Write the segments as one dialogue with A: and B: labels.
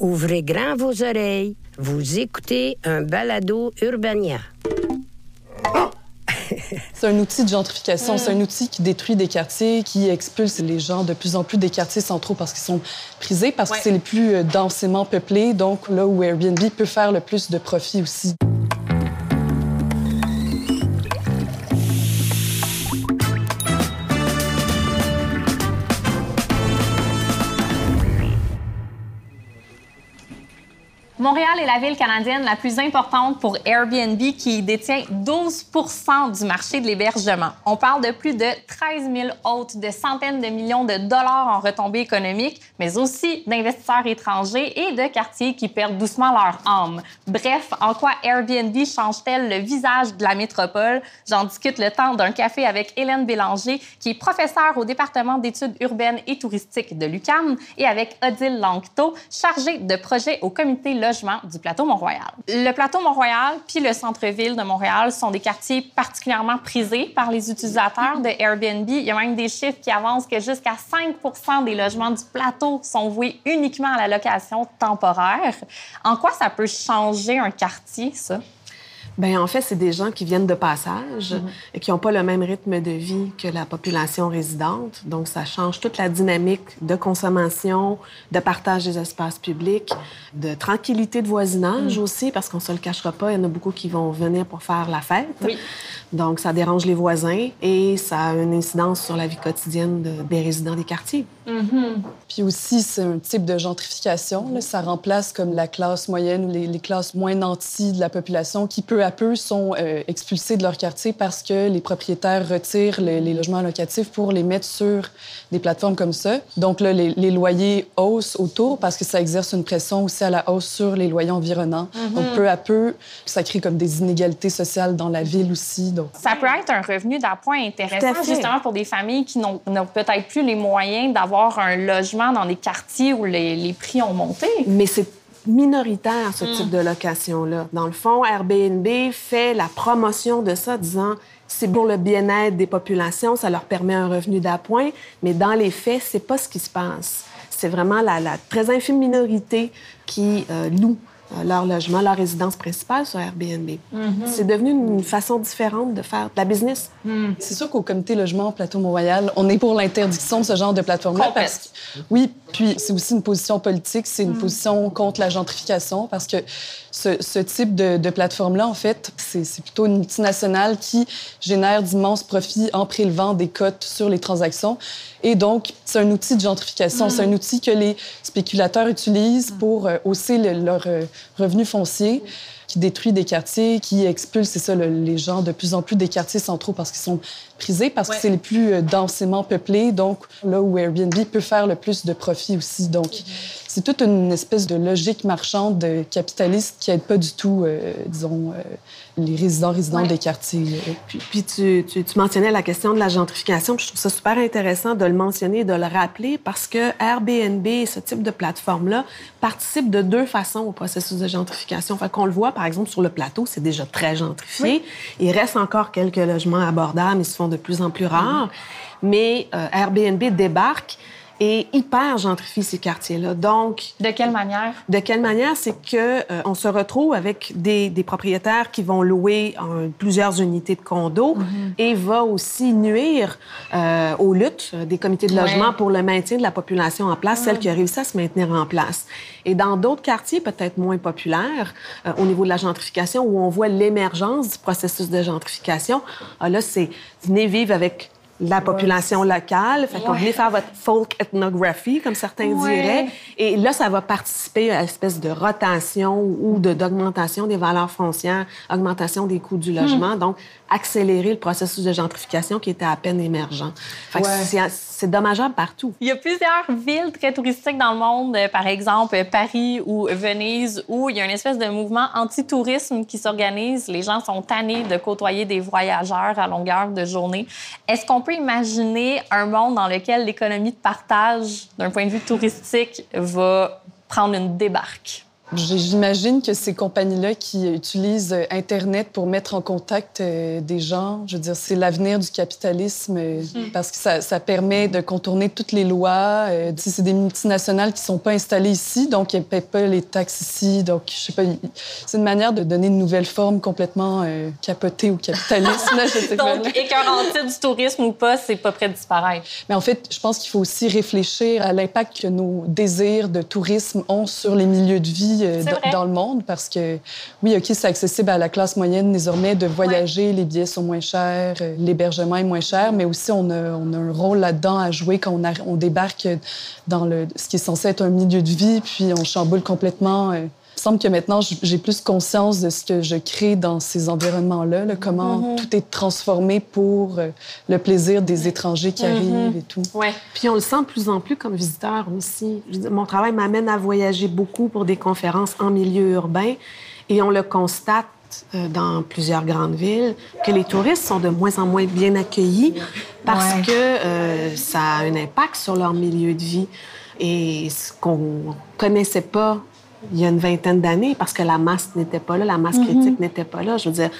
A: Ouvrez grand vos oreilles. Vous écoutez un balado Urbania.
B: C'est un outil de gentrification, c'est un outil qui détruit des quartiers, qui expulse les gens de plus en plus des quartiers centraux parce qu'ils sont prisés, parce que c'est les plus euh, densément peuplés, donc là où Airbnb peut faire le plus de profit aussi.
C: Montréal est la ville canadienne la plus importante pour Airbnb qui détient 12 du marché de l'hébergement. On parle de plus de 13 000 hôtes, de centaines de millions de dollars en retombées économiques, mais aussi d'investisseurs étrangers et de quartiers qui perdent doucement leur âme. Bref, en quoi Airbnb change-t-elle le visage de la métropole? J'en discute le temps d'un café avec Hélène Bélanger, qui est professeure au département d'études urbaines et touristiques de l'UQAM, et avec Odile Langto, chargée de projet au comité logement du plateau Mont-Royal. Le plateau Mont-Royal puis le centre-ville de Montréal sont des quartiers particulièrement prisés par les utilisateurs de Airbnb. Il y a même des chiffres qui avancent que jusqu'à 5 des logements du plateau sont voués uniquement à la location temporaire. En quoi ça peut changer un quartier, ça?
D: Bien, en fait, c'est des gens qui viennent de passage et qui n'ont pas le même rythme de vie que la population résidente. Donc, ça change toute la dynamique de consommation, de partage des espaces publics, de tranquillité de voisinage aussi, parce qu'on ne se le cachera pas, il y en a beaucoup qui vont venir pour faire la fête.
C: Oui.
D: Donc, ça dérange les voisins et ça a une incidence sur la vie quotidienne de- des résidents des quartiers.
B: Puis aussi, c'est un type de gentrification. là. Ça remplace comme la classe moyenne ou les, les classes moins nanties de la population qui, peu à peu, sont euh, expulsées de leur quartier parce que les propriétaires retirent le- les logements locatifs pour les mettre sur des plateformes comme ça. Donc là, les, les loyers haussent autour parce que ça exerce une pression aussi à la hausse sur les loyers environnants. Donc peu à peu, ça crée comme des inégalités sociales dans la ville aussi. Donc,
C: Ça peut être un revenu d'appoint intéressant, justement, pour des familles qui n'ont n'ont peut-être plus les moyens d'avoir un logement dans des quartiers où les, les prix ont monté.
D: Mais c'est minoritaire, ce type de location-là. Dans le fond, Airbnb fait la promotion de ça, disant c'est pour le bien-être des populations, ça leur permet un revenu d'appoint, mais dans les faits, c'est pas ce qui se passe. C'est vraiment la, la très infime minorité qui euh, loue leur logement, leur résidence principale sur Airbnb. C'est devenu une façon différente de faire de la business.
B: C'est sûr qu'au comité logement Plateau Mont-Royal, on est pour l'interdiction de ce genre de plateforme-là. Parce que, oui, puis c'est aussi une position politique, c'est une position contre la gentrification parce que ce, ce type de, de plateforme-là, en fait, c'est plutôt une multinationale qui génère d'immenses profits en prélevant des cotes sur les transactions. Et donc, c'est un outil de gentrification. C'est un outil que les spéculateurs utilisent pour euh, hausser le- leur euh, revenu foncier qui détruit des quartiers, qui expulse, c'est ça, le- les gens de plus en plus des quartiers centraux parce qu'ils sont prisés, parce que c'est les plus euh, densément peuplés, donc là où Airbnb peut faire le plus de profit aussi. Donc, c'est toute une espèce de logique marchande capitaliste qui aide pas du tout, euh, disons, euh, les résidents, résidents des quartiers. euh.
D: Puis, puis tu, tu- tu mentionnais la question de la gentrification. puis Je trouve ça super intéressant de le mentionner et de le rappeler parce que Airbnb, ce type de plateforme-là, participe de deux façons au processus de gentrification. Fait qu'on le voit, par exemple, sur le plateau, c'est déjà très gentrifié. Il reste encore quelques logements abordables, ils se font de plus en plus rares. Mais euh, Airbnb débarque et hyper gentrifie ces quartiers-là. Donc,
C: De quelle manière?
D: de quelle manière? C'est que euh, on se retrouve avec des, des propriétaires qui vont louer euh, plusieurs unités de condos et va aussi nuire euh, aux luttes des comités de logement
C: Ouais.
D: pour le maintien de la population en place, celle qui a réussi à se maintenir en place. Et dans d'autres quartiers peut-être moins populaires euh, au niveau de la gentrification, où on voit l'émergence du processus de gentrification, ah, là, c'est venez vivre avec la population locale. Fait qu'on
C: Ouais.
D: faire votre folk ethnography, comme certains
C: Ouais.
D: diraient. Et là, ça va participer à une espèce de rotation ou de- d'augmentation des valeurs foncières, augmentation des coûts du logement. Donc, accélérer le processus de gentrification qui était à peine émergent. C'est dommageable partout.
C: Il y a plusieurs villes très touristiques dans le monde, euh, par exemple Paris ou Venise, où il y a une espèce de mouvement anti-tourisme qui s'organise. Les gens sont tannés de côtoyer des voyageurs à longueur de journée. Est-ce qu'on peut imaginer un monde dans lequel l'économie de partage, d'un point de vue touristique, va prendre une débarque?
B: J'imagine que ces compagnies-là qui utilisent euh, Internet pour mettre en contact euh, des gens, je veux dire, c'est l'avenir du capitalisme euh, hmm. parce que ça, ça, permet de contourner toutes les lois. C'est des multinationales qui sont pas installées ici, donc elles ne paient pas les taxes ici. Donc, je sais pas, c'est une manière de donner une nouvelle forme complètement capotée au capitalisme.
C: donc, écœurantite du tourisme ou pas, c'est pas prêt de disparaître.
B: Mais en fait, je pense qu'il faut aussi réfléchir à l'impact que nos désirs de tourisme ont sur les milieux de vie euh, dans le monde parce que, oui, OK, c'est accessible à la classe moyenne désormais de voyager, les billets sont moins chers, euh, l'hébergement est moins cher, mais aussi on a, on a un rôle là-dedans à jouer quand on, on, débarque dans le, ce qui est censé être un milieu de vie, puis on chamboule complètement. Euh, il semble que maintenant, j'ai plus conscience de ce que je crée dans ces environnements-là, comment mm-hmm. tout est transformé pour euh, le plaisir des étrangers qui mm-hmm. arrivent et tout.
D: Ouais. Puis on le sent de plus en plus comme visiteur aussi. Mon travail m'amène à voyager beaucoup pour des conférences en milieu urbain et on le constate euh, dans plusieurs grandes villes, que les touristes sont de moins en moins bien accueillis parce que euh, ça a un impact sur leur milieu de vie. Et ce qu'on connaissait pas il y a une vingtaine d'années parce que la masse n'était pas là, la masse mhm. critique n'était pas là. Je veux dire,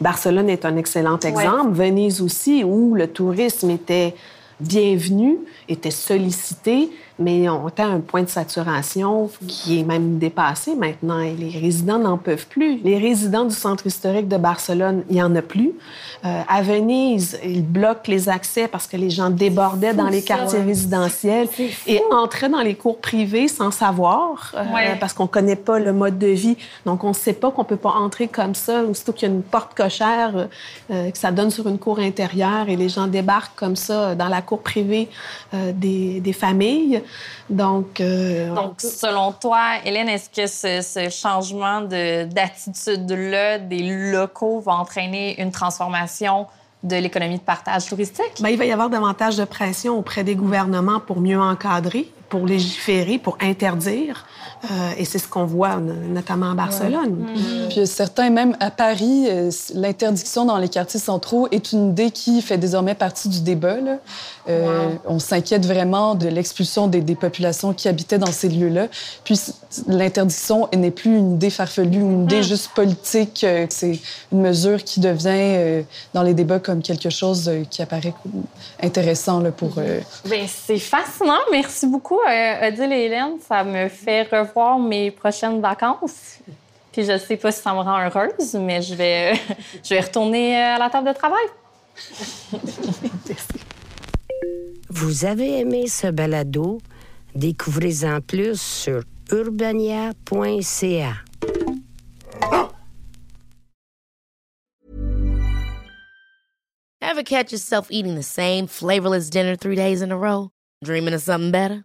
D: Barcelone est un excellent exemple, Venise aussi, où le tourisme était bienvenu, était sollicité, mais on à un point de saturation qui est même dépassé maintenant et les résidents n'en peuvent plus. Les résidents du centre historique de Barcelone, il n'y en a plus. Euh, à Venise, ils bloquent les accès parce que les gens débordaient dans les quartiers résidentiels et entraient dans les cours privés sans savoir euh, parce qu'on ne connaît pas le mode de vie. Donc, on ne sait pas qu'on ne peut pas entrer comme ça, aussitôt qu'il y a une porte cochère, euh, que ça donne sur une cour intérieure et les gens débarquent comme ça dans la cour privée des, des familles. Donc,
C: euh, Donc selon toi, Hélène, est-ce que ce, changement d'attitude-là des locaux va entraîner une transformation de l'économie de partage touristique?
D: Bien, il va y avoir davantage de pression auprès des gouvernements pour mieux encadrer, pour légiférer, pour interdire. Euh, et c'est ce qu'on voit notamment à Barcelone.
B: Mm. Puis certains, même à Paris, euh, l'interdiction dans les quartiers centraux est une idée qui fait désormais partie du débat. Euh, on s'inquiète vraiment de l'expulsion des, des, populations qui habitaient dans ces lieux-là. Puis l'interdiction n'est plus une idée farfelue ou une idée mm. juste politique. c'est une mesure qui devient dans les débats comme quelque chose qui apparaît intéressant là, pour...
C: Bien, c'est fascinant. Merci beaucoup, Odile et Hélène. Ça me fait revoir mes prochaines vacances. Puis je sais pas si ça me rend heureuse, mais je vais, je vais retourner à la table de travail.
A: Vous avez aimé ce balado? Découvrez-en plus sur urbania.ca.
E: Ever catch yourself eating the same flavorless dinner three days in a row? Dreaming of something better?